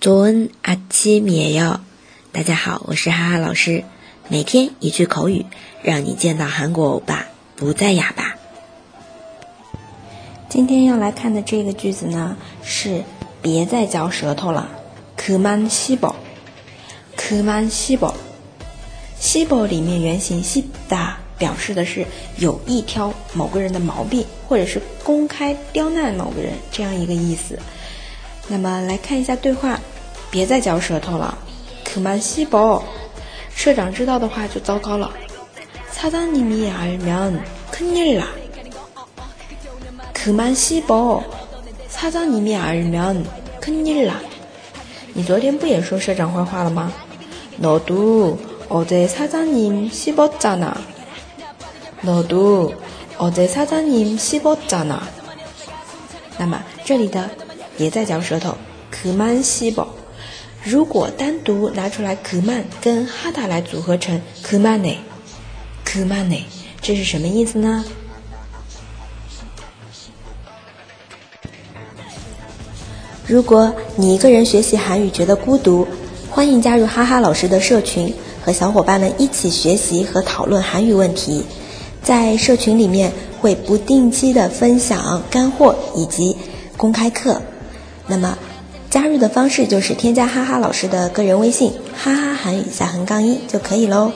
조은아침이에 요。 大家好，我是哈哈老师。每天一句口语，让你见到韩国欧巴不再哑巴。今天要来看的这个句子呢，是别再嚼舌头了。그만씹 어， 그만씹 어， 씹어里面原形씹다表示的是有意挑某个人的毛病，或者是公开刁难某个人这样一个意思。 那么来看一下对话，别再嚼舌头了。可曼西博，社长知道的话就糟糕了。사장님이알면큰일 나。 可曼西博，사장님이알면큰일 나。 你昨天不也说社长坏话了吗？너도어제사장님씹었잖 아。 너도어제사장님씹었잖 아。 那么这里的。 别再嚼舌头，可曼西宝。如果单独拿出来，可曼跟哈达来组合成可曼内，可曼内，这是什么意思呢？如果你一个人学习韩语觉得孤独，欢迎加入哈哈老师的社群，和小伙伴们一起学习和讨论韩语问题。在社群里面会不定期的分享干货以及公开课。那么，加入的方式就是添加哈哈老师的个人微信“哈哈韩语下横杠一”就可以喽。